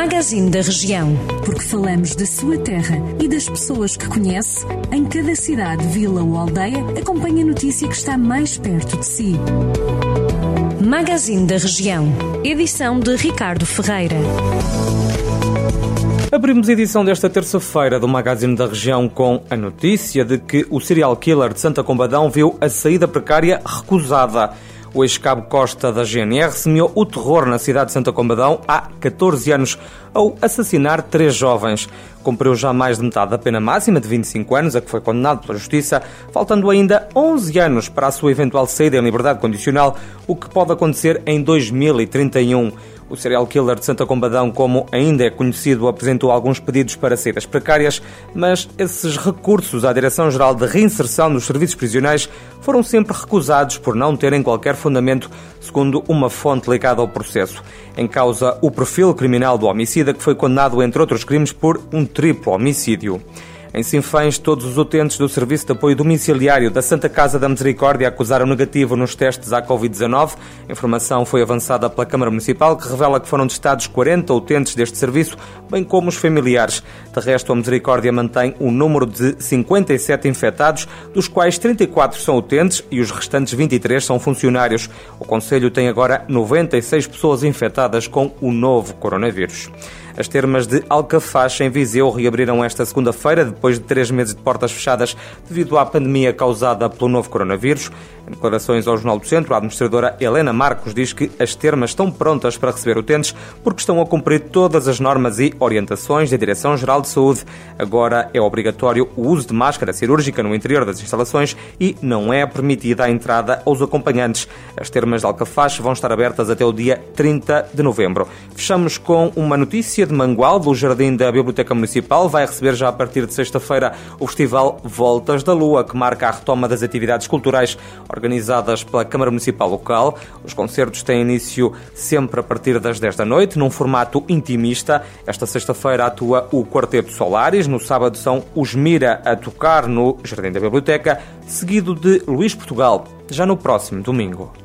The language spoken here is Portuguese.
Magazine da Região. Porque falamos da sua terra e das pessoas que conhece, em cada cidade, vila ou aldeia, acompanhe a notícia que está mais perto de si. Magazine da Região. Edição de Ricardo Ferreira. Abrimos a edição desta terça-feira do Magazine da Região com a notícia de que o serial killer de Santa Combadão viu a saída precária recusada. O ex-cabo Costa da GNR semeou o terror na cidade de Santa Combadão há 14 anos ao assassinar três jovens. Cumpriu já mais de metade da pena máxima de 25 anos, a que foi condenado pela Justiça, faltando ainda 11 anos para a sua eventual saída em liberdade condicional, o que pode acontecer em 2031. O serial killer de Santa Combadão, como ainda é conhecido, apresentou alguns pedidos para saídas precárias, mas esses recursos à Direção-Geral de Reinserção dos Serviços Prisionais foram sempre recusados por não terem qualquer fundamento, segundo uma fonte ligada ao processo. Em causa o perfil criminal do homicida, que foi condenado, entre outros crimes, por um triplo homicídio. Em Sinfãs, todos os utentes do Serviço de Apoio Domiciliário da Santa Casa da Misericórdia acusaram negativo nos testes à Covid-19. A informação foi avançada pela Câmara Municipal, que revela que foram testados 40 utentes deste serviço, bem como os familiares. De resto, a Misericórdia mantém o um número de 57 infectados, dos quais 34 são utentes e os restantes 23 são funcionários. O Conselho tem agora 96 pessoas infectadas com o novo coronavírus. As termas de Alcafaz, em Viseu, reabriram esta segunda-feira, depois de três meses de portas fechadas devido à pandemia causada pelo novo coronavírus. Em declarações ao Jornal do Centro, a administradora Helena Marcos diz que as termas estão prontas para receber utentes porque estão a cumprir todas as normas e orientações da Direção-Geral de Saúde. Agora é obrigatório o uso de máscara cirúrgica no interior das instalações e não é permitida a entrada aos acompanhantes. As termas de Alcafaz vão estar abertas até o dia 30 de novembro. Fechamos com uma notícia de Mangual, do Jardim da Biblioteca Municipal, vai receber já a partir de sexta-feira o Festival Voltas da Lua, que marca a retoma das atividades culturais organizadas pela Câmara Municipal local. Os concertos têm início sempre a partir das 10 da noite, num formato intimista. Esta sexta-feira atua o Quarteto Solares, no sábado são os Mira a tocar no Jardim da Biblioteca, seguido de Luís Portugal, já no próximo domingo.